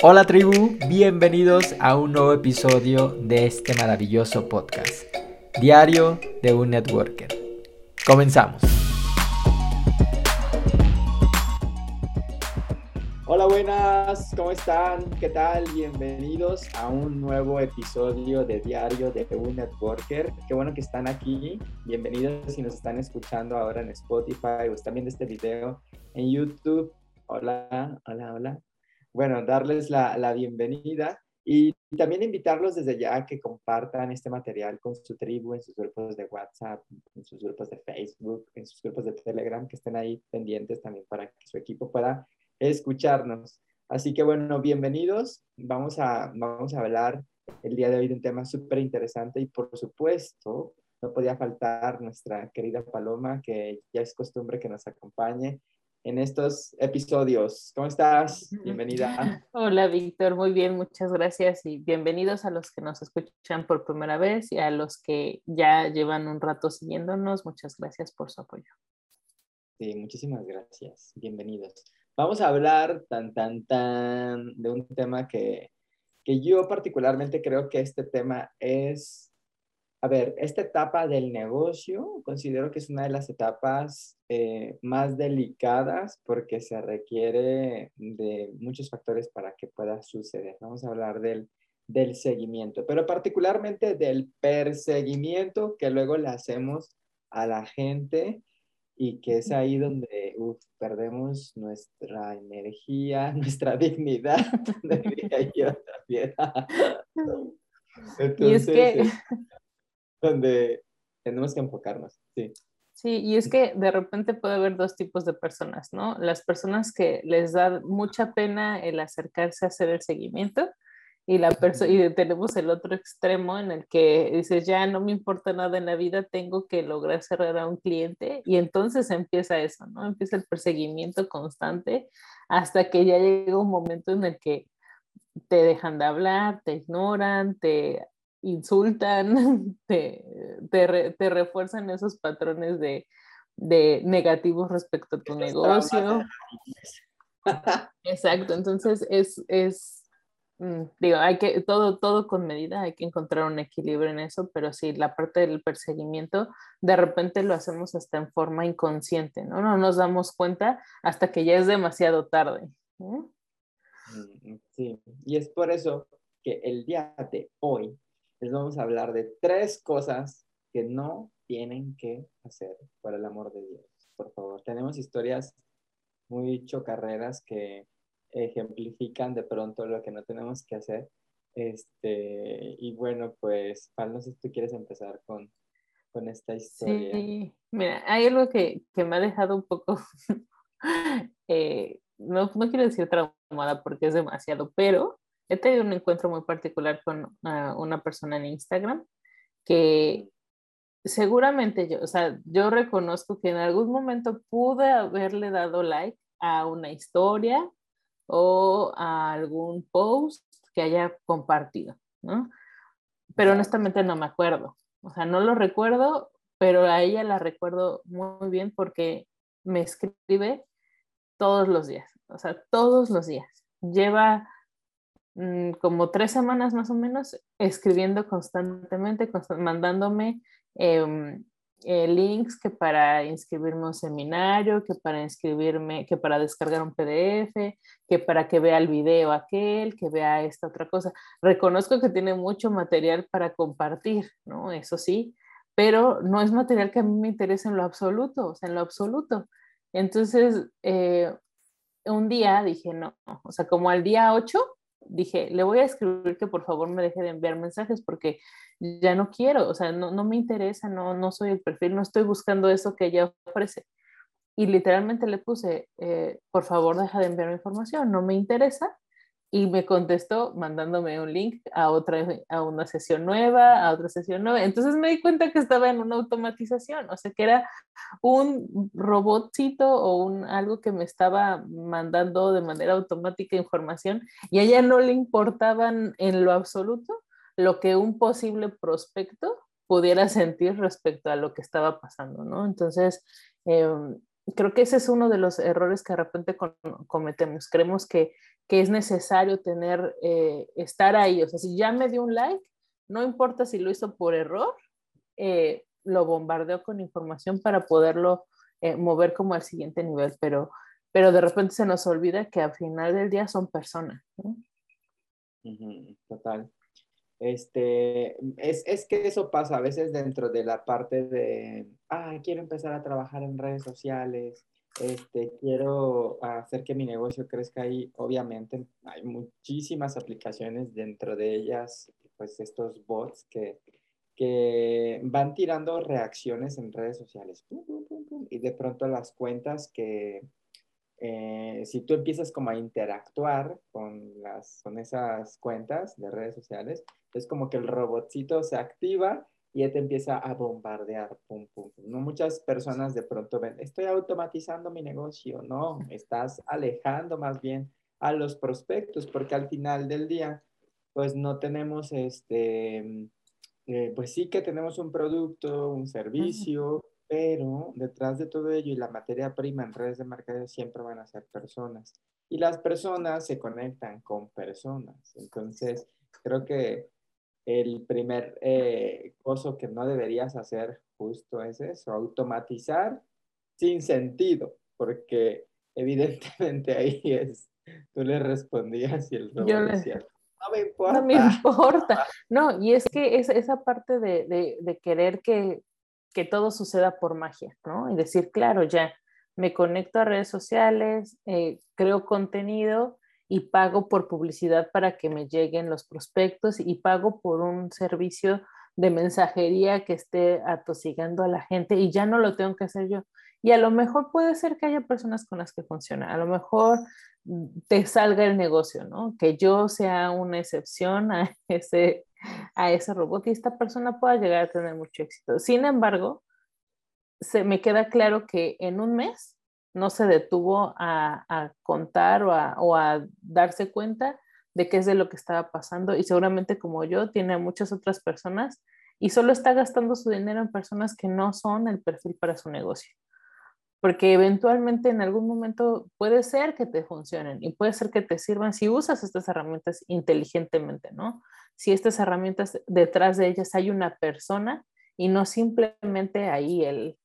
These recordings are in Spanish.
Hola tribu, bienvenidos a un nuevo episodio de este maravilloso podcast, Diario de un Networker. Comenzamos. Hola, buenas, ¿cómo están? ¿Qué tal? Bienvenidos a un nuevo episodio de Diario de un Networker. Qué bueno que están aquí. Bienvenidos si nos están escuchando ahora en Spotify o están viendo este video en YouTube. Hola, hola, hola. Bueno, darles la, la bienvenida y también invitarlos desde ya a que compartan este material con su tribu en sus grupos de WhatsApp, en sus grupos de Facebook, en sus grupos de Telegram, que estén ahí pendientes también para que su equipo pueda escucharnos. Así que bueno, bienvenidos. Vamos a, vamos a hablar el día de hoy de un tema súper interesante y por supuesto no podía faltar nuestra querida Paloma, que ya es costumbre que nos acompañe en estos episodios. ¿Cómo estás? Bienvenida. Hola, Víctor. Muy bien, muchas gracias y bienvenidos a los que nos escuchan por primera vez y a los que ya llevan un rato siguiéndonos. Muchas gracias por su apoyo. Sí, muchísimas gracias. Bienvenidos. Vamos a hablar tan, tan, tan de un tema que, que yo particularmente creo que este tema es, a ver, esta etapa del negocio considero que es una de las etapas eh, más delicadas porque se requiere de muchos factores para que pueda suceder. Vamos a hablar del, del seguimiento, pero particularmente del perseguimiento que luego le hacemos a la gente y que es ahí donde perdemos nuestra energía, nuestra dignidad, diría yo también. Entonces, y es que... donde tenemos que enfocarnos, sí. Sí, y es que de repente puede haber dos tipos de personas, ¿no? Las personas que les da mucha pena el acercarse a hacer el seguimiento y, la y tenemos el otro extremo en el que dices, ya no me importa nada en la vida, tengo que lograr cerrar a un cliente y entonces empieza eso, ¿no? Empieza el perseguimiento constante hasta que ya llega un momento en el que te dejan de hablar, te ignoran, te insultan, te, te, refuerzan esos patrones de, de negativos respecto a tu negocio. Exacto, entonces es, es Mm, digo, hay que, todo, todo con medida, hay que encontrar un equilibrio en eso, pero sí, la parte del perseguimiento, de repente lo hacemos hasta en forma inconsciente, ¿no? No nos damos cuenta hasta que ya es demasiado tarde. Mm, sí, y es por eso que el día de hoy les vamos a hablar de tres cosas que no tienen que hacer, por el amor de Dios, por favor. Tenemos historias muy chocarreras que ejemplifican de pronto lo que no tenemos que hacer. Este, y bueno, pues, Pal, no sé si tú quieres empezar con, con esta historia. Sí, mira, hay algo que, que me ha dejado un poco, eh, no, no quiero decir traumada porque es demasiado, pero he tenido un encuentro muy particular con ah, una persona en Instagram que seguramente yo, o sea, yo reconozco que en algún momento pude haberle dado like a una historia o a algún post que haya compartido, ¿no? Pero honestamente no me acuerdo, o sea, no lo recuerdo, pero a ella la recuerdo muy bien porque me escribe todos los días, o sea, todos los días. Lleva mm, como tres semanas más o menos escribiendo constantemente, mandándome em, eh, links que para inscribirme a un seminario, que para inscribirme, que para descargar un PDF, que para que vea el video aquel, que vea esta otra cosa. Reconozco que tiene mucho material para compartir, ¿no? Eso sí, pero no es material que a mí me interese en lo absoluto, o sea, en lo absoluto. Entonces, eh, un día dije, no, o sea, como al día 8, dije, le voy a escribir que por favor me deje de enviar mensajes porque ya no quiero, o sea, no, no me interesa, no, no soy el perfil, no estoy buscando eso que ella ofrece. Y literalmente le puse, eh, por favor, deja de enviar información, no me interesa. Y me contestó mandándome un link a otra, a una sesión nueva, a otra sesión nueva. Entonces me di cuenta que estaba en una automatización, o sea, que era un robotcito o un, algo que me estaba mandando de manera automática información y a ella no le importaban en lo absoluto lo que un posible prospecto pudiera sentir respecto a lo que estaba pasando, ¿no? Entonces, em, creo que ese es uno de los errores que de repente cometemos. Creemos que, que es necesario tener, eh, estar ahí. O sea, si ya me dio un like, no importa si lo hizo por error, eh, lo bombardeo con información para poderlo eh, mover como al siguiente nivel, pero, pero de repente se nos olvida que al final del día son personas. Total. Este, es, es, que eso pasa a veces dentro de la parte de, ah, quiero empezar a trabajar en redes sociales, este, quiero hacer que mi negocio crezca ahí. Obviamente hay muchísimas aplicaciones dentro de ellas, pues estos bots que, que van tirando reacciones en redes sociales. y de pronto las cuentas que, eh, si tú empiezas como a interactuar con, las, con esas cuentas de redes sociales, es como que el robotcito se activa y ya te empieza a bombardear. Pum, pum, No muchas personas de pronto ven, estoy automatizando mi negocio. No, estás alejando más bien a los prospectos porque al final del día, pues no tenemos este, eh, pues sí que tenemos un producto, un servicio, pero detrás de todo ello y la materia prima en redes de mercadeo siempre van a ser personas. Y las personas se conectan con personas. Entonces, creo que el primer eh, coso que no deberías hacer justo es eso, automatizar sin sentido, porque evidentemente ahí es, tú le respondías y el robot decía, no me importa. No me importa. No, y es que es, esa parte de, de, de querer que que todo suceda por magia, ¿no? Y decir, claro, ya me conecto a redes sociales, eh, creo contenido y pago por publicidad para que me lleguen los prospectos y pago por un servicio de mensajería que esté atosigando a la gente y ya no lo tengo que hacer yo. Y a lo mejor puede ser que haya personas con las que funciona, a lo mejor te salga el negocio, ¿no? Que yo sea una excepción a ese, a ese robot y esta persona pueda llegar a tener mucho éxito. Sin embargo, se me queda claro que en un mes no se detuvo a, contar o a, o a, darse cuenta de qué es de lo que estaba pasando y seguramente como yo tiene muchas otras personas y solo está gastando su dinero en personas que no son el perfil para su negocio porque eventualmente en algún momento puede ser que te funcionen y puede ser que te sirvan si usas estas herramientas inteligentemente, ¿no? Si estas herramientas detrás de ellas hay una persona y no simplemente ahí el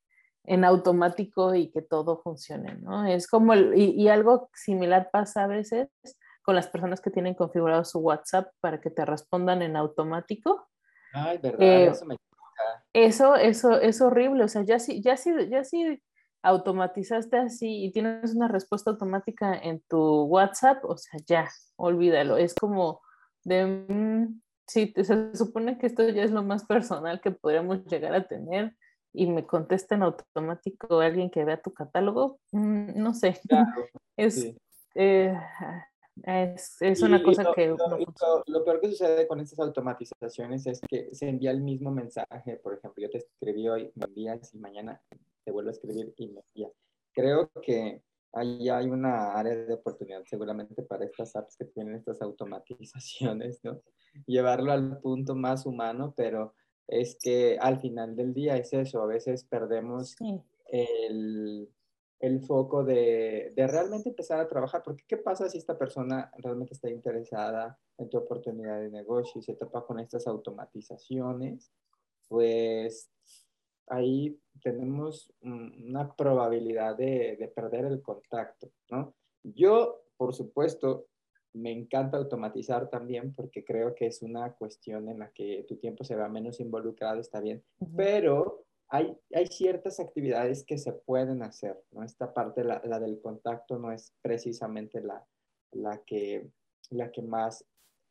en automático y que todo funcione, ¿no? Es como, el, y, algo similar pasa a veces con las personas que tienen configurado su WhatsApp para que te respondan en automático. Ay, verdad, eh, eso me eso, eso es horrible, o sea, ya sí, ya sí, ya sí automatizaste así y tienes una respuesta automática en tu WhatsApp, o sea, ya, olvídalo. Es como de, mm, sí, se supone que esto ya es lo más personal que podríamos llegar a tener y me contesta en automático alguien que vea tu catálogo, mm, no sé. es, eh, es, es, una cosa que... Lo, peor que sucede con estas automatizaciones es que se envía el mismo mensaje. Por ejemplo, yo te escribí hoy, me envías y mañana te vuelvo a escribir y me envía. Creo que ahí hay una área de oportunidad seguramente para estas apps que tienen estas automatizaciones, ¿no? Llevarlo al punto más humano, pero es que al final del día es eso, a veces perdemos el, el, foco de, de, realmente empezar a trabajar, porque ¿qué pasa si esta persona realmente está interesada en tu oportunidad de negocio y se topa con estas automatizaciones? Pues ahí tenemos una probabilidad de, de, perder el contacto, ¿no? Yo, por supuesto, me encanta automatizar también porque creo que es una cuestión en la que tu tiempo se va menos involucrado, está bien, pero hay, hay ciertas actividades que se pueden hacer, ¿no? Esta parte, la, la del contacto, no es precisamente la, la, que, la que más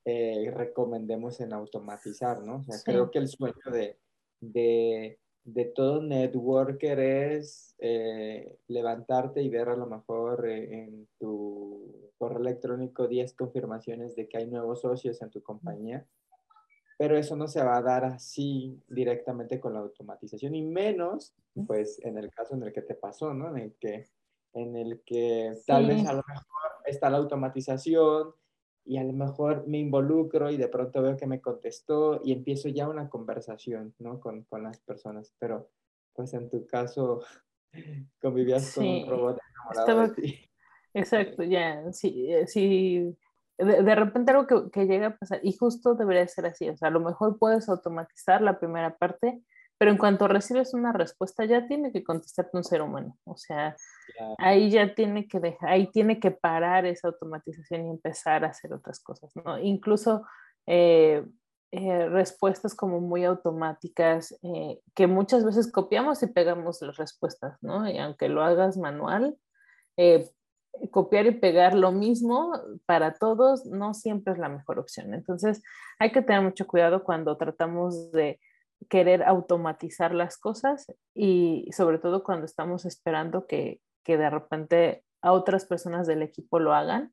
eh, recomendemos en automatizar, ¿no? O sea, creo que el sueño de, de de todo networker es eh, levantarte y ver a lo mejor eh, en tu correo electrónico 10 confirmaciones de que hay nuevos socios en tu compañía, pero eso no se va a dar así directamente con la automatización y menos pues en el caso en el que te pasó, ¿no? En el que, en el que tal vez a lo mejor está la automatización, y a lo mejor me involucro y de pronto veo que me contestó y empiezo ya una conversación, ¿no? Con, con las personas, pero pues en tu caso Convivías con un robot enamorado de ti. Exacto, ya, sí, eh, sí. De, repente algo que, que, llega a pasar, y justo debería ser así, o sea, a lo mejor puedes automatizar la primera parte, pero en cuanto recibes una respuesta ya tiene que contestarte un ser humano, o sea, ahí ya tiene que dejar, ahí tiene que parar esa automatización y empezar a hacer otras cosas, ¿no? Incluso eh, eh, respuestas como muy automáticas, eh, que muchas veces copiamos y pegamos las respuestas, ¿no? Y aunque lo hagas manual, eh, copiar y pegar lo mismo para todos no siempre es la mejor opción. Entonces, hay que tener mucho cuidado cuando tratamos de querer automatizar las cosas y sobre todo cuando estamos esperando que, que de repente a otras personas del equipo lo hagan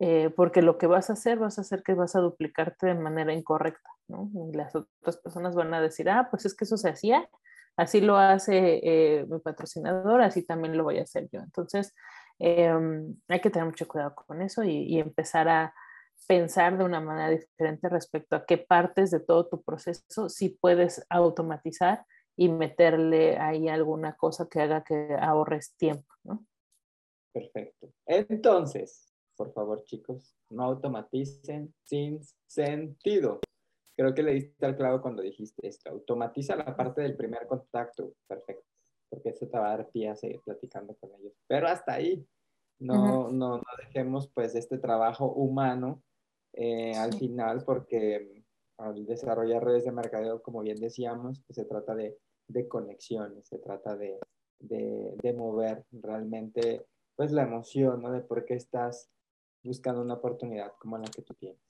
eh, porque lo que vas a hacer, vas a hacer que vas a duplicarte de manera incorrecta, ¿no? Y las otras personas van a decir, ah, pues es que eso se hacía, así lo hace eh, mi patrocinador, así también lo voy a hacer yo. Entonces, em, hay que tener mucho cuidado con eso y, y, empezar a pensar de una manera diferente respecto a qué partes de todo tu proceso sí puedes automatizar y meterle ahí alguna cosa que haga que ahorres tiempo, ¿no? Perfecto. Entonces, por favor, chicos, no automaticen sin sentido. Creo que le diste al clavo cuando dijiste esto. Automatiza la parte del primer contacto. Perfecto. Porque eso te va a dar pie a seguir platicando con ellos. Pero hasta ahí. No, no, no dejemos pues este trabajo humano eh, al final porque al desarrollar redes de mercadeo, como bien decíamos, pues se trata de, de conexiones, se trata de, de, de, mover realmente pues la emoción, ¿no? De por qué estás buscando una oportunidad como la que tú tienes.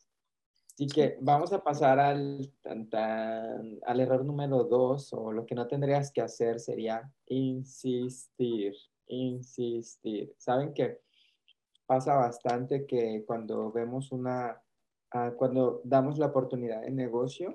Así que vamos a pasar al, al error número dos, o lo que no tendrías que hacer sería insistir, insistir. Saben que pasa bastante que cuando vemos una, cuando damos la oportunidad de negocio,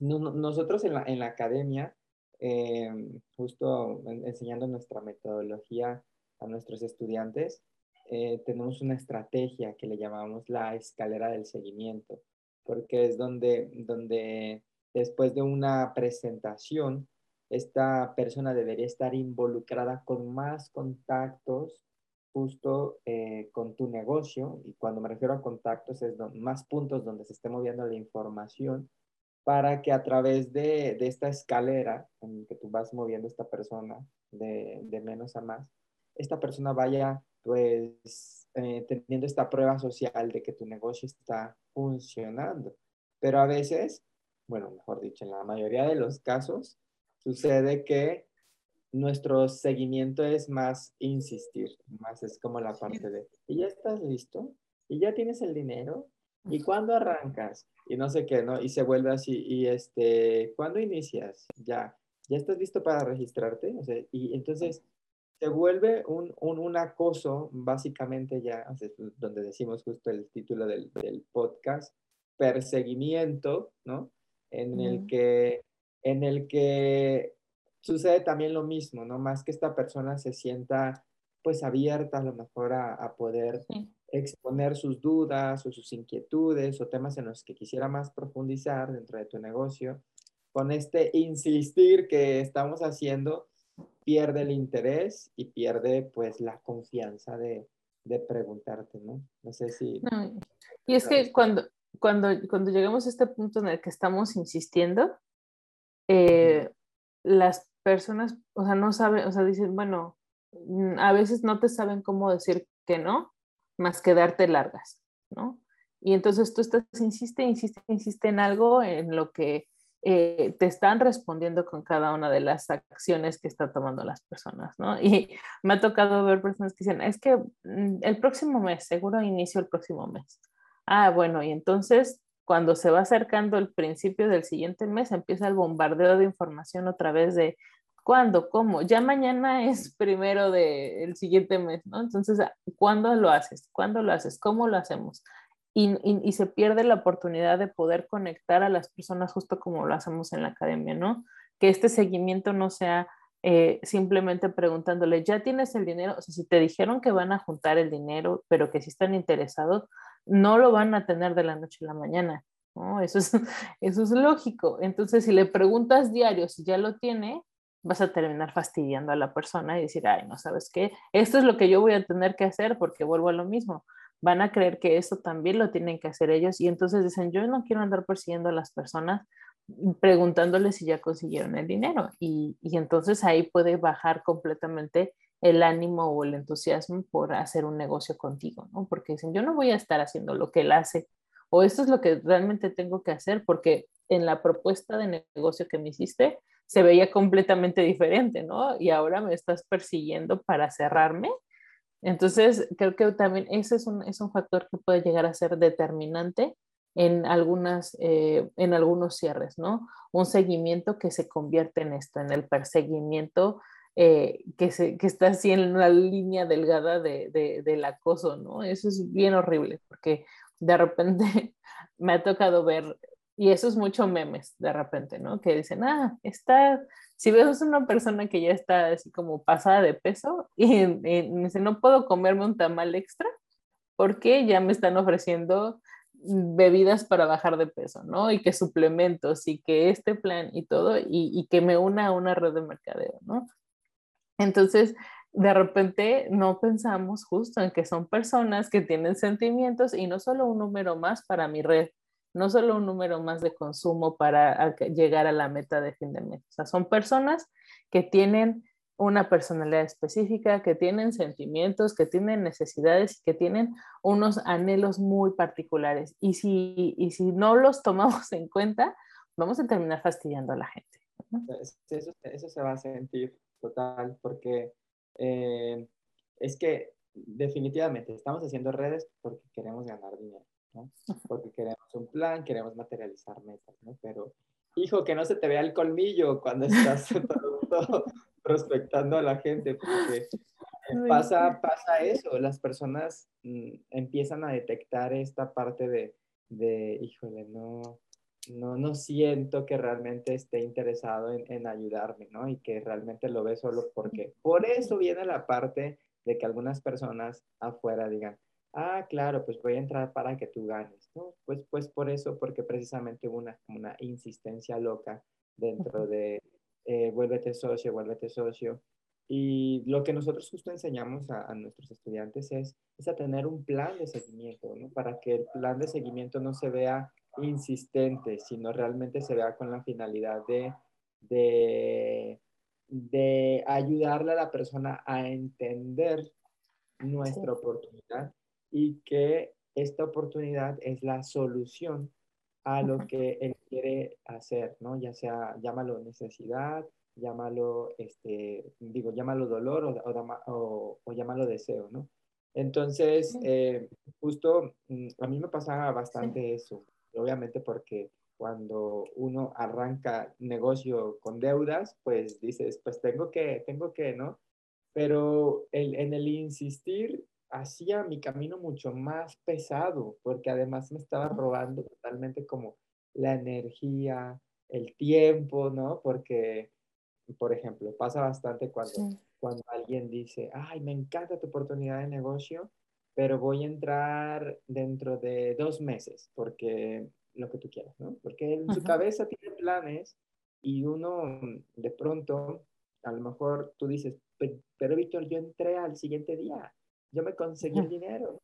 nosotros en la, academia, em, justo enseñando nuestra metodología a nuestros estudiantes, eh, tenemos una estrategia que le llamamos la escalera del seguimiento, porque es donde, donde después de una presentación, esta persona debería estar involucrada con más contactos justo eh, con tu negocio, y cuando me refiero a contactos es más puntos donde se esté moviendo la información, para que a través de, de esta escalera en que tú vas moviendo esta persona de, de menos a más, esta persona vaya pues eh, teniendo esta prueba social de que tu negocio está funcionando. Pero a veces, bueno, mejor dicho, en la mayoría de los casos, sucede que nuestro seguimiento es más insistir, más es como la parte de, ¿y ya estás listo? ¿Y ya tienes el dinero? ¿Y cuándo arrancas? Y no sé qué, ¿no? Y se vuelve así, y este, ¿cuándo inicias? Ya, ¿ya estás listo para registrarte? O sea, y entonces se vuelve un, un, acoso, básicamente ya, donde decimos justo el título del, del podcast, perseguimiento, ¿no? En, el que, en el que sucede también lo mismo, ¿no? Más que esta persona se sienta pues abierta a lo mejor a, a poder exponer sus dudas o sus inquietudes o temas en los que quisiera más profundizar dentro de tu negocio, con este insistir que estamos haciendo, pierde el interés y pierde pues la confianza de, de preguntarte, ¿no? No sé si... Y es que cuando, cuando, cuando llegamos a este punto en el que estamos insistiendo, eh, las personas, o sea, no saben, o sea, dicen, bueno, mm, a veces no te saben cómo decir que no, más que darte largas, ¿no? Y entonces tú estás, insiste, insiste, insiste en algo en lo que eh, te están respondiendo con cada una de las acciones que están tomando las personas, ¿no? Y me ha tocado ver personas que dicen, es que mm, el próximo mes, seguro inicio el próximo mes. Ah, bueno, y entonces cuando se va acercando el principio del siguiente mes, empieza el bombardeo de información otra vez de cuándo, cómo, ya mañana es primero del siguiente mes, ¿no? Entonces, ¿cuándo lo haces? ¿Cuándo lo haces? ¿Cómo lo hacemos? y, se pierde la oportunidad de poder conectar a las personas justo como lo hacemos en la academia, ¿no? Que este seguimiento no sea eh, simplemente preguntándole, ¿ya tienes el dinero? O sea, si te dijeron que van a juntar el dinero, pero que si están interesados, no lo van a tener de la noche a la mañana, ¿no? Eso es, eso es lógico. Entonces, si le preguntas diario si ya lo tiene, vas a terminar fastidiando a la persona y decir, ay, no sabes qué, esto es lo que yo voy a tener que hacer porque vuelvo a lo mismo. Van a creer que esto también lo tienen que hacer ellos y entonces dicen, yo no quiero andar persiguiendo a las personas preguntándoles si ya consiguieron el dinero y, y entonces ahí puede bajar completamente el ánimo o el entusiasmo por hacer un negocio contigo, ¿no? Porque dicen, yo no voy a estar haciendo lo que él hace o esto es lo que realmente tengo que hacer porque en la propuesta de negocio que me hiciste se veía completamente diferente, ¿no? Y ahora me estás persiguiendo para cerrarme. Entonces, creo que también ese es un, es un factor que puede llegar a ser determinante en, algunas, eh, en algunos cierres, ¿no? Un seguimiento que se convierte en esto, en el perseguimiento eh, que, se, que está así en la línea delgada de, de, del acoso, ¿no? Eso es bien horrible porque de repente me ha tocado ver, y eso es mucho memes de repente, ¿no? Que dicen, ah, está, si ves una persona que ya está así como pasada de peso y, me dice, no puedo comerme un tamal extra porque ya me están ofreciendo bebidas para bajar de peso, ¿no? Y que suplementos y que este plan y todo, y, y que me una a una red de mercadeo, ¿no? Entonces, de repente no pensamos justo en que son personas que tienen sentimientos y no solo un número más para mi red, no solo un número más de consumo para llegar a la meta de fin de mes. O sea, son personas que tienen una personalidad específica, que tienen sentimientos, que tienen necesidades, que tienen unos anhelos muy particulares. Y si, y si no los tomamos en cuenta, vamos a terminar fastidiando a la gente. Eso, eso se va a sentir total, porque eh, es que definitivamente estamos haciendo redes porque queremos ganar dinero, ¿no? Porque queremos un plan, queremos materializar metas, ¿no? Pero, hijo, que no se te vea el colmillo cuando estás prospectando a la gente, porque pasa, pasa eso, las personas mm, empiezan a detectar esta parte de, de híjole, no, no, no siento que realmente esté interesado en, ayudarme, ¿no? Y que realmente lo ve solo porque. Por eso viene la parte de que algunas personas afuera digan, ah, claro, pues voy a entrar para que tú ganes, ¿no? Pues, pues por eso, porque precisamente hubo una, una insistencia loca dentro de eh, vuélvete socio, vuélvete socio. Y lo que nosotros justo enseñamos a, a, nuestros estudiantes es, es a tener un plan de seguimiento, ¿no? Para que el plan de seguimiento no se vea insistente, sino realmente se vea con la finalidad de, de, de ayudarle a la persona a entender nuestra oportunidad y que esta oportunidad es la solución a lo que él quiere hacer, ¿no? Ya sea, llámalo necesidad, llámalo, este, digo, llámalo dolor o, o, llámalo deseo, ¿no? Entonces, eh, justo mm, a mí me pasaba bastante eso obviamente porque cuando uno arranca negocio con deudas, pues dices, pues tengo que, tengo que, ¿no? Pero el, en el insistir hacía mi camino mucho más pesado, porque además me estaba robando totalmente como la energía, el tiempo, ¿no? Porque, por ejemplo, pasa bastante cuando, cuando alguien dice, ay, me encanta tu oportunidad de negocio, pero voy a entrar dentro de dos meses porque lo que tú quieras, ¿no? Porque en su cabeza tiene planes y uno de pronto, a lo mejor tú dices, pero Víctor, yo entré al siguiente día, yo me conseguí el dinero.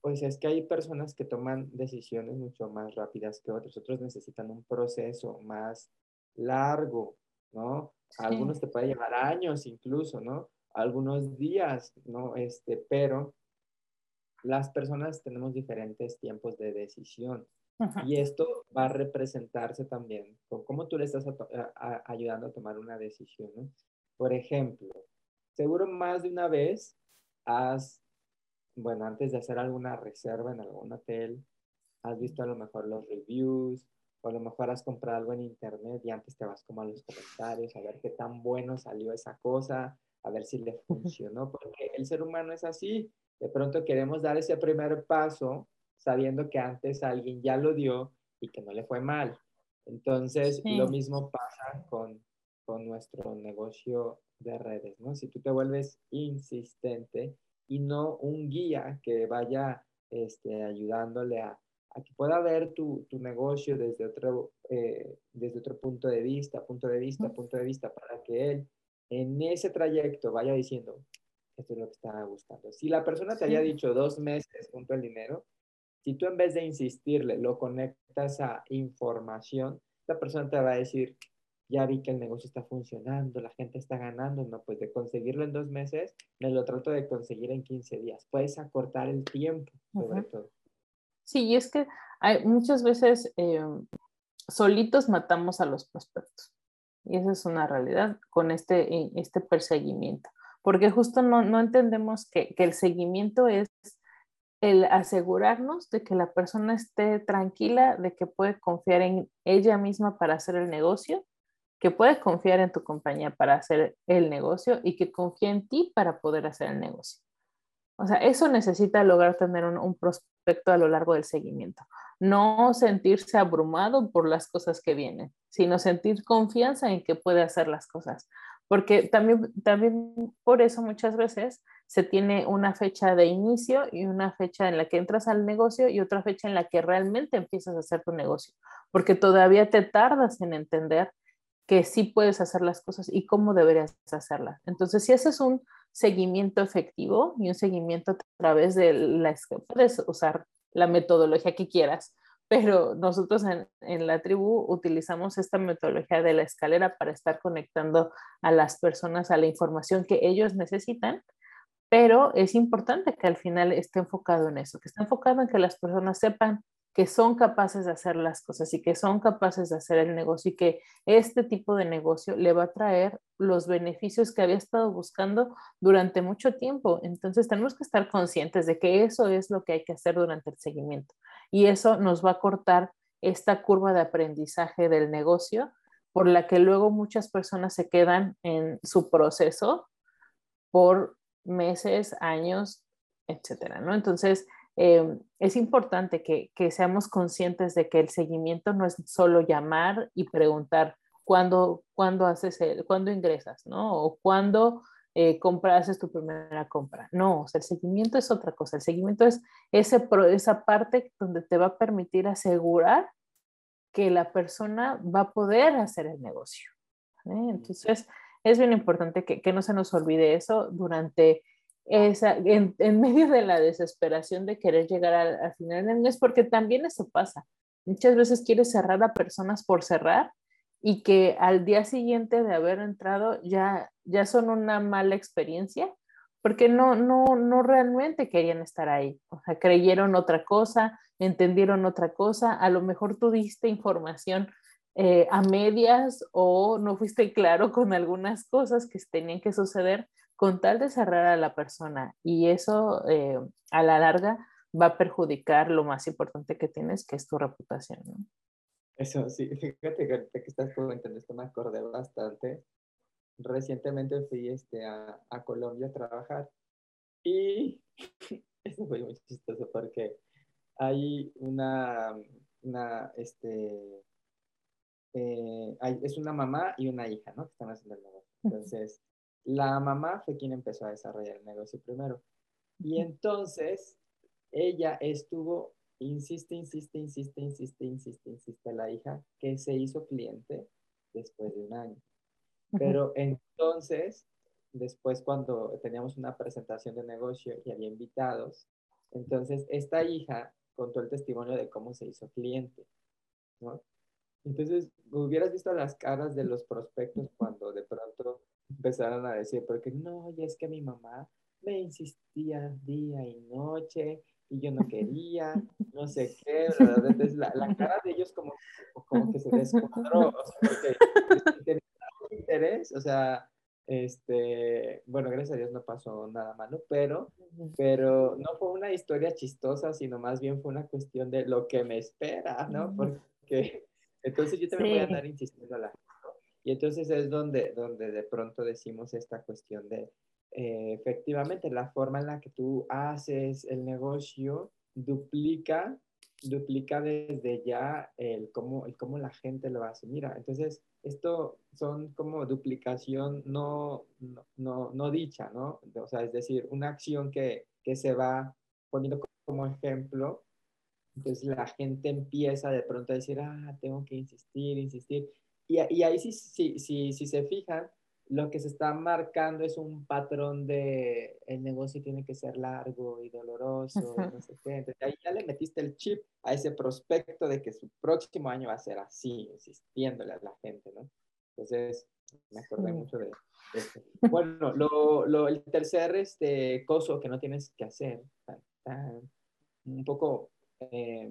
Pues es que hay personas que toman decisiones mucho más rápidas que otros, otros necesitan un proceso más largo, ¿no? Algunos te puede llevar años incluso, ¿no? Algunos días, ¿no? Este, pero las personas tenemos diferentes tiempos de decisión. Y esto va a representarse también con cómo tú le estás ayudando a tomar una decisión. ¿no? Por ejemplo, seguro más de una vez has, bueno, antes de hacer alguna reserva en algún hotel, has visto a lo mejor los reviews, o a lo mejor has comprado algo en internet y antes te vas como a los comentarios a ver qué tan bueno salió esa cosa, a ver si le funcionó, porque el ser humano es así, de pronto queremos dar ese primer paso sabiendo que antes alguien ya lo dio y que no le fue mal. Entonces, lo mismo pasa con, con nuestro negocio de redes, ¿no? Si tú te vuelves insistente y no un guía que vaya este, ayudándole a, a, que pueda ver tu, tu negocio desde otro, eh, desde otro punto de vista, punto de vista, punto de vista, para que él en ese trayecto vaya diciendo, esto es lo que estaba buscando. Si la persona te haya dicho dos meses junto al dinero, si tú en vez de insistirle lo conectas a información, la persona te va a decir, ya vi que el negocio está funcionando, la gente está ganando, no, pues de conseguirlo en dos meses, me lo trato de conseguir en 15 días. Puedes acortar el tiempo, sobre todo. Sí, y es que hay, muchas veces eh, solitos matamos a los prospectos. Y esa es una realidad con este, este perseguimiento. Porque justo no, entendemos que, el seguimiento es el asegurarnos de que la persona esté tranquila, de que puede confiar en ella misma para hacer el negocio que puedes confiar en tu compañía para hacer el negocio y que confíe en ti para poder hacer el negocio. O sea, eso necesita lograr tener un, prospecto a lo largo del seguimiento. No sentirse abrumado por las cosas que vienen, sino sentir confianza en que puede hacer las cosas. Porque también, también por eso muchas veces se tiene una fecha de inicio y una fecha en la que entras al negocio y otra fecha en la que realmente empiezas a hacer tu negocio. Porque todavía te tardas en entender que sí puedes hacer las cosas y cómo deberías hacerlas. Entonces, si haces un seguimiento efectivo y un seguimiento a través de la, puedes usar la metodología que quieras, pero nosotros en, la tribu utilizamos esta metodología de la escalera para estar conectando a las personas a la información que ellos necesitan, pero es importante que al final esté enfocado en eso, que esté enfocado en que las personas sepan que son capaces de hacer las cosas y que son capaces de hacer el negocio y que este tipo de negocio le va a traer los beneficios que había estado buscando durante mucho tiempo. Entonces tenemos que estar conscientes de que eso es lo que hay que hacer durante el seguimiento y eso nos va a cortar esta curva de aprendizaje del negocio por la que luego muchas personas se quedan en su proceso por meses, años, etcétera, ¿no? Entonces, Em, es importante que, seamos conscientes de que el seguimiento no es solo llamar y preguntar cuándo, cuándo haces el, cuándo ingresas, ¿no? O cuándo eh, compras tu primera compra. No, el seguimiento es otra cosa. El seguimiento es ese, esa parte donde te va a permitir asegurar que la persona va a poder hacer el negocio. Entonces, es bien importante que, que no se nos olvide eso durante esa, en, medio de la desesperación de querer llegar al, final del mes, porque también eso pasa. Muchas veces quieres cerrar a personas por cerrar y que al día siguiente de haber entrado ya, ya son una mala experiencia, porque no, no, no realmente querían estar ahí. O sea, creyeron otra cosa, entendieron otra cosa, a lo mejor tú diste información eh, a medias o no fuiste claro con algunas cosas que tenían que suceder con tal de cerrar a la persona y eso eh, a la larga va a perjudicar lo más importante que tienes, que es tu reputación. ¿no? Eso, sí, fíjate que, que estás comentando esto me acordé bastante. Recientemente fui este, a, a Colombia a trabajar y eso fue muy chistoso porque hay una, una este, eh, hay, es una mamá y una hija, ¿no? Que están haciendo el negocio. Entonces, la mamá fue quien empezó a desarrollar el negocio primero. Y entonces ella estuvo, insiste, insiste, insiste, insiste, insiste, insiste la hija, que se hizo cliente después de un año. Pero entonces, después cuando teníamos una presentación de negocio y había invitados, entonces esta hija contó el testimonio de cómo se hizo cliente, ¿no? Entonces, hubieras visto las caras de los prospectos cuando de pronto empezaron a decir, porque no, y es que mi mamá me insistía día y noche y yo no quería, no sé qué, Entonces, la, la, cara de ellos como, como que se descuadró, o sea, porque interés, o sea, este, bueno, gracias a Dios no pasó nada malo, pero, pero no fue una historia chistosa, sino más bien fue una cuestión de lo que me espera, ¿no? Porque entonces yo también voy a andar insistiendo a la y entonces es donde, donde de pronto decimos esta cuestión de, eh, efectivamente, la forma en la que tú haces el negocio duplica, duplica desde ya el cómo, el cómo la gente lo hace. Mira, entonces esto son como duplicación no, no, no, dicha, ¿no? O sea, es decir, una acción que, que se va poniendo como ejemplo entonces la gente empieza de pronto a decir, ah, tengo que insistir, insistir. Y, y ahí sí, sí, sí, si se fijan, lo que se está marcando es un patrón de el negocio tiene que ser largo y doloroso, no sé qué. Entonces ahí ya le metiste el chip a ese prospecto de que su próximo año va a ser así, insistiéndole a la gente, ¿no? Entonces, me acordé mucho de, eso. Bueno, lo, lo, el tercer este, coso que no tienes que hacer, un poco eh,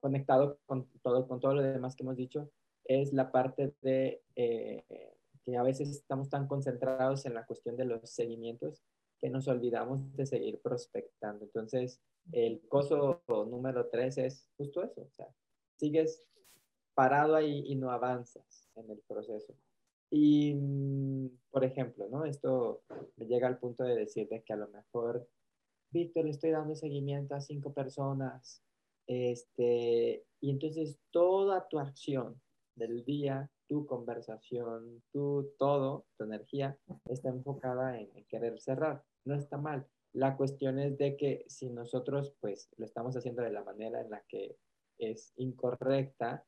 conectado con todo, con todo lo demás que hemos dicho, es la parte de eh, que a veces estamos tan concentrados en la cuestión de los seguimientos que nos olvidamos de seguir prospectando. Entonces, el coso número tres es justo eso, o sea, sigues parado ahí y no avanzas en el proceso. Y, mm, por ejemplo, ¿no? Esto me llega al punto de decirte que a lo mejor, Víctor, le estoy dando seguimiento a cinco personas, este, y entonces toda tu acción del día tu conversación, tu todo, tu energía está enfocada en, querer cerrar. No está mal. La cuestión es de que si nosotros pues lo estamos haciendo de la manera en la que es incorrecta,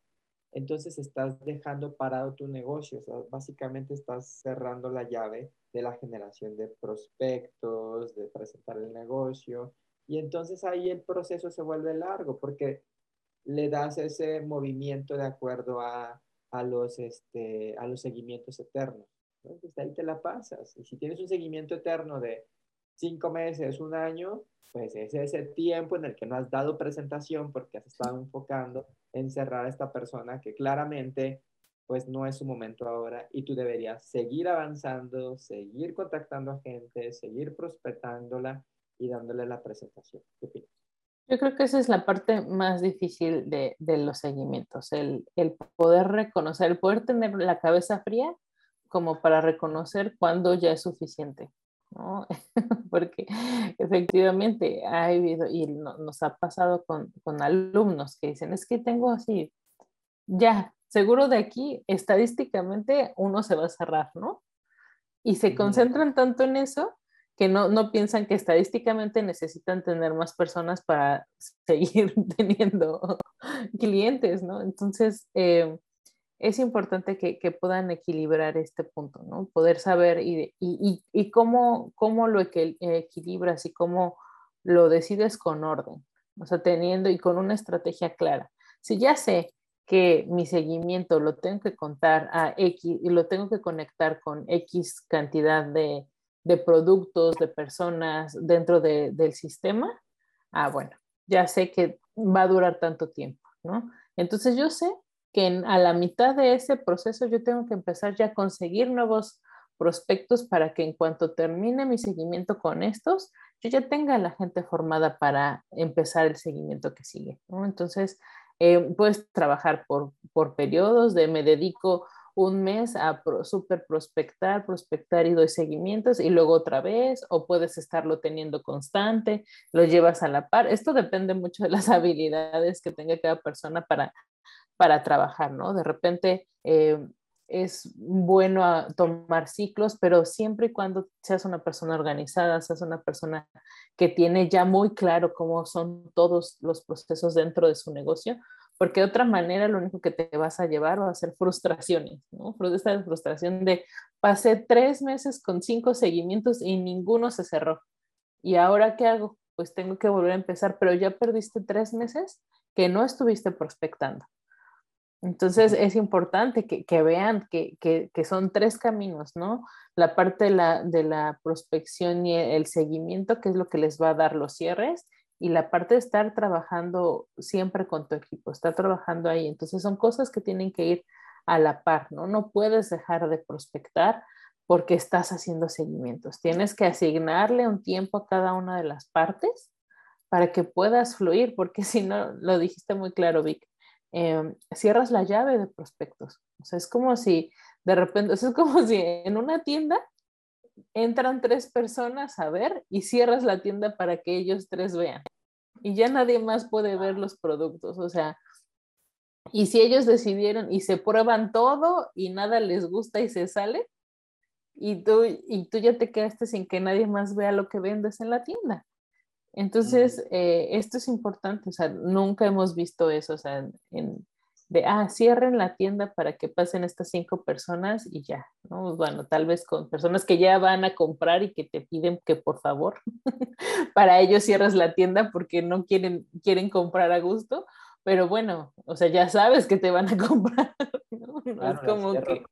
entonces estás dejando parado tu negocio, básicamente estás cerrando la llave de la generación de prospectos, de presentar el negocio, y entonces ahí el proceso se vuelve largo porque le das ese movimiento de acuerdo a a los, este, a los seguimientos eternos. Entonces ahí te la pasas. Y si tienes un seguimiento eterno de cinco meses, un año, pues ese es el tiempo en el que no has dado presentación porque has estado enfocando en cerrar a esta persona que claramente pues no es su momento ahora y tú deberías seguir avanzando, seguir contactando a gente, seguir prospectándola y dándole la presentación. ¿Qué opinas? Yo creo que esa es la parte más difícil de, de los seguimientos, el, el, poder reconocer, el poder tener la cabeza fría como para reconocer cuándo ya es suficiente, ¿no? Porque efectivamente ha habido, y nos ha pasado con, con alumnos que dicen, es que tengo así, ya, seguro de aquí, estadísticamente uno se va a cerrar, ¿no? Y se concentran tanto en eso que no, no, piensan que estadísticamente necesitan tener más personas para seguir teniendo clientes, ¿no? Entonces, eh, es importante que, que, puedan equilibrar este punto, ¿no? Poder saber y, y, y cómo, cómo, lo equilibras y cómo lo decides con orden, o sea, teniendo y con una estrategia clara. Si ya sé que mi seguimiento lo tengo que contar a X y lo tengo que conectar con X cantidad de, de productos, de personas dentro del sistema, ah, bueno, ya sé que va a durar tanto tiempo, ¿no? Entonces yo sé que a la mitad de ese proceso yo tengo que empezar ya a conseguir nuevos prospectos para que en cuanto termine mi seguimiento con estos, yo ya tenga la gente formada para empezar el seguimiento que sigue, ¿no? Entonces, eh, puedes trabajar por, por periodos de me dedico un mes a super prospectar, prospectar y doy seguimientos y luego otra vez, o puedes estarlo teniendo constante, lo llevas a la par. Esto depende mucho de las habilidades que tenga cada persona para, para trabajar, ¿no? De repente eh, es bueno tomar ciclos, pero siempre y cuando seas una persona organizada, seas una persona que tiene ya muy claro cómo son todos los procesos dentro de su negocio, porque de otra manera lo único que te vas a llevar va a ser frustraciones, ¿no? Esta frustración de pasé tres meses con cinco seguimientos y ninguno se cerró. ¿Y ahora qué hago? Pues tengo que volver a empezar, pero ya perdiste tres meses que no estuviste prospectando. Entonces es importante que, que vean que, que, que, son tres caminos, ¿no? La parte de la, de la prospección y el seguimiento, que es lo que les va a dar los cierres, y la parte de estar trabajando siempre con tu equipo, estar trabajando ahí. Entonces son cosas que tienen que ir a la par, ¿no? No puedes dejar de prospectar porque estás haciendo seguimientos. Tienes que asignarle un tiempo a cada una de las partes para que puedas fluir, porque si no, lo dijiste muy claro, Vic, em, cierras la llave de prospectos. O sea, es como si de repente, es como si en una tienda entran tres personas a ver y cierras la tienda para que ellos tres vean. Y ya nadie más puede ver los productos. O sea, y si ellos decidieron y se prueban todo y nada les gusta y se sale, y tú, y tú ya te quedaste sin que nadie más vea lo que vendes en la tienda. Entonces, eh, esto es importante, o sea, nunca hemos visto eso, o sea, en, de, ah, cierren la tienda para que pasen estas cinco personas y ya, ¿no? Bueno, tal vez con personas que ya van a comprar y que te piden que por favor, para ellos cierres la tienda porque no quieren, quieren comprar a gusto, pero bueno, o sea, ya sabes que te van a comprar, ¿no? es como que,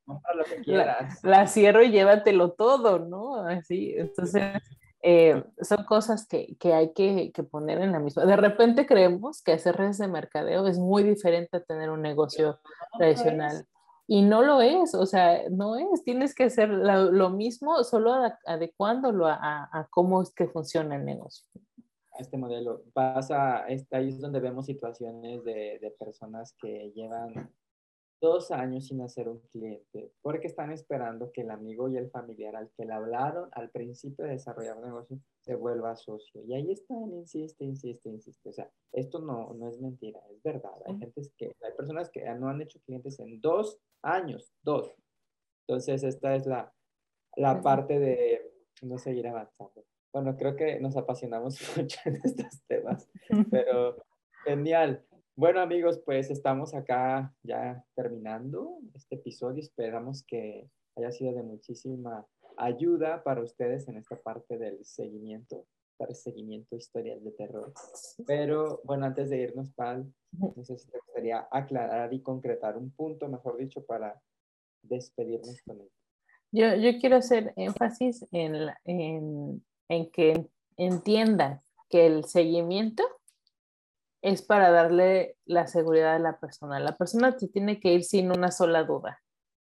la, cierro y llévatelo todo, ¿no? Así, entonces eh, son cosas que, que hay que, que, poner en la misma. De repente creemos que hacer redes de mercadeo es muy diferente a tener un negocio tradicional. Y no lo es, o sea, no es. Tienes que hacer lo, mismo, solo adecuándolo a, a, cómo es que funciona el negocio. Este modelo pasa, ahí es donde vemos situaciones de, de personas que llevan dos años sin hacer un cliente, porque están esperando que el amigo y el familiar al que le hablaron al principio de desarrollar un negocio se vuelva socio. Y ahí están, insiste, insiste, insiste. O sea, esto no, no es mentira, es verdad. Hay gente que, hay personas que no han hecho clientes en dos años, dos. Entonces, esta es la, la parte de no seguir avanzando. Bueno, creo que nos apasionamos mucho en estos temas, pero genial. Bueno amigos, pues estamos acá ya terminando este episodio. Esperamos que haya sido de muchísima ayuda para ustedes en esta parte del seguimiento, para el seguimiento historias de terror. Pero bueno, antes de irnos, Pal, no sé si te gustaría aclarar y concretar un punto, mejor dicho, para despedirnos con él. Yo, yo quiero hacer énfasis en, en, en que entiendan que el seguimiento es para darle la seguridad a la persona. La persona te tiene que ir sin una sola duda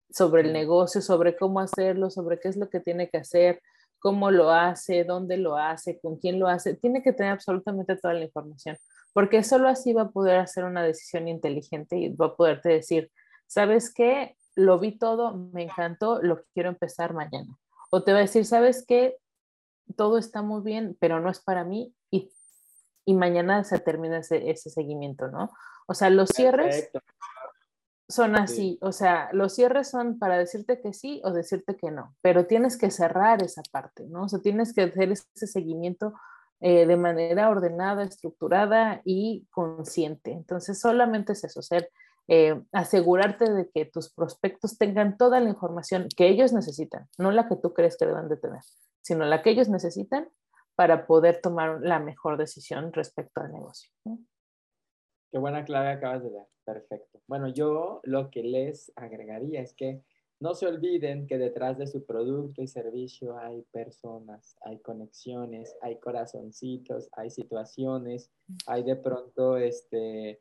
sobre el negocio, sobre cómo hacerlo, sobre qué es lo que tiene que hacer, cómo lo hace, dónde lo hace, con quién lo hace. Tiene que tener absolutamente toda la información, porque solo así va a poder hacer una decisión inteligente y va a poderte decir, ¿sabes qué? Lo vi todo, me encantó, lo quiero empezar mañana. O te va a decir, ¿sabes qué? Todo está muy bien, pero no es para mí y mañana se termina ese, seguimiento, ¿no? O sea, los cierres son así, o sea, los cierres son para decirte que sí o decirte que no, pero tienes que cerrar esa parte, ¿no? O sea, tienes que hacer ese seguimiento eh, de manera ordenada, estructurada y consciente. Entonces, solamente es eso, ser, eh, asegurarte de que tus prospectos tengan toda la información que ellos necesitan, no la que tú crees que deben de tener, sino la que ellos necesitan para poder tomar la mejor decisión respecto al negocio. Qué buena clave acabas de dar. Perfecto. Bueno, yo lo que les agregaría es que no se olviden que detrás de su producto y servicio hay personas, hay conexiones, hay corazoncitos, hay situaciones, hay de pronto este,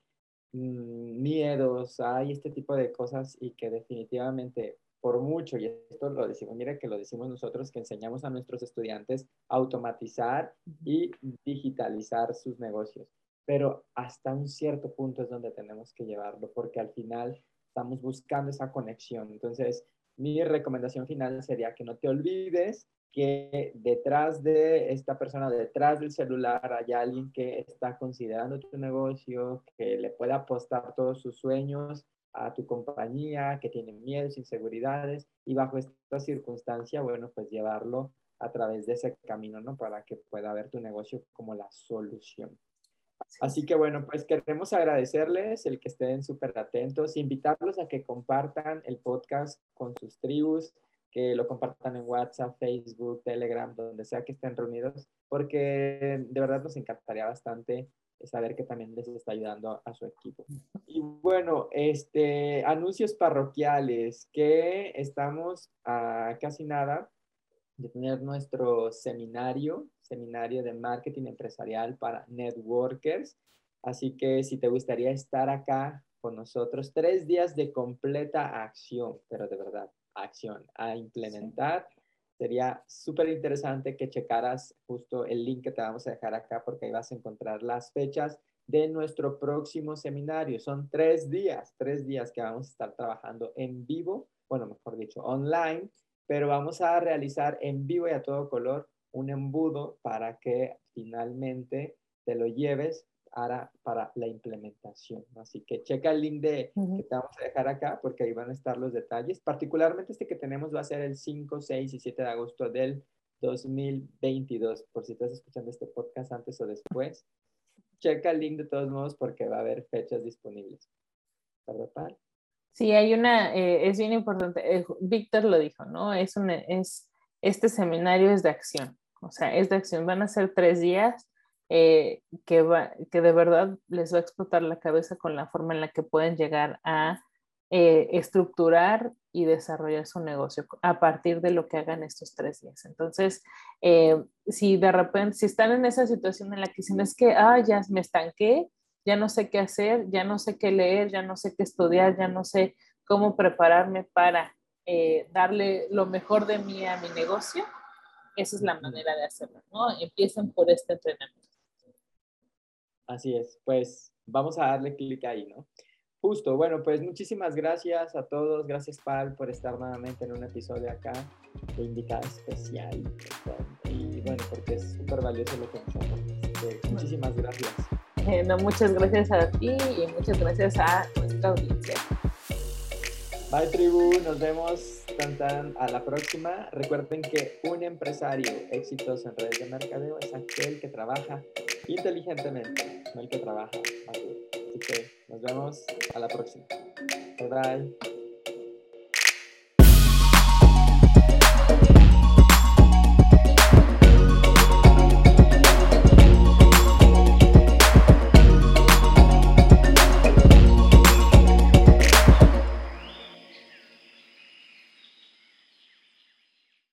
mm, miedos, hay este tipo de cosas y que definitivamente por mucho, y esto lo decimos, mira que lo decimos nosotros, que enseñamos a nuestros estudiantes a automatizar y digitalizar sus negocios. Pero hasta un cierto punto es donde tenemos que llevarlo, porque al final estamos buscando esa conexión. Entonces, mi recomendación final sería que no te olvides que detrás de esta persona, detrás del celular, hay alguien que está considerando tu negocio, que le puede apostar todos sus sueños a tu compañía, que tienen miedos, inseguridades, y bajo esta circunstancia, bueno, pues llevarlo a través de ese camino, ¿no? Para que pueda ver tu negocio como la solución. Así que bueno, pues queremos agradecerles el que estén súper atentos, invitarlos a que compartan el podcast con sus tribus, que lo compartan en WhatsApp, Facebook, Telegram, donde sea que estén reunidos, porque de verdad nos encantaría bastante saber que también les está ayudando a, su equipo. Y bueno, este, anuncios parroquiales, que estamos a casi nada de tener nuestro seminario, seminario de marketing empresarial para networkers. Así que si te gustaría estar acá con nosotros, tres días de completa acción, pero de verdad, acción a implementar. Sería súper interesante que checaras justo el link que te vamos a dejar acá porque ahí vas a encontrar las fechas de nuestro próximo seminario. Son tres días, tres días que vamos a estar trabajando en vivo, bueno, mejor dicho, online, pero vamos a realizar en vivo y a todo color un embudo para que finalmente te lo lleves para, para la implementación. Así que checa el link de, que te vamos a dejar acá porque ahí van a estar los detalles. Particularmente este que tenemos va a ser el 5, 6 y 7 de agosto del 2022. Por si estás escuchando este podcast antes o después, checa el link de todos modos porque va a haber fechas disponibles. Pal. Sí, hay una, eh, es bien importante, eh, Víctor lo dijo, ¿no? Es, un, es, este seminario es de acción, o sea, es de acción, van a ser tres días eh, que, va, que de verdad les va a explotar la cabeza con la forma en la que pueden llegar a estructurar y desarrollar su negocio a partir de lo que hagan estos tres días. Entonces, si de repente, si están en esa situación en la que dicen, es que, ah, ya me estanqué, ya no sé qué hacer, ya no sé qué leer, ya no sé qué estudiar, ya no sé cómo prepararme para eh, darle lo mejor de mí a mi negocio, esa es la manera de hacerlo, ¿no? Empiecen por este entrenamiento. Así es, pues vamos a darle clic ahí, ¿no? Justo, bueno, pues muchísimas gracias a todos, gracias Pal por estar nuevamente en un episodio acá de invitada especial y bueno, porque es súper valioso lo que hacemos. muchísimas gracias. Eh, muchas gracias a ti y muchas gracias a nuestra audiencia. Bye tribu, nos vemos tan, tan a la próxima. Recuerden que un empresario exitoso en redes de mercadeo es aquel que trabaja inteligentemente, no el que trabaja Así que nos vemos a la próxima. Bye bye.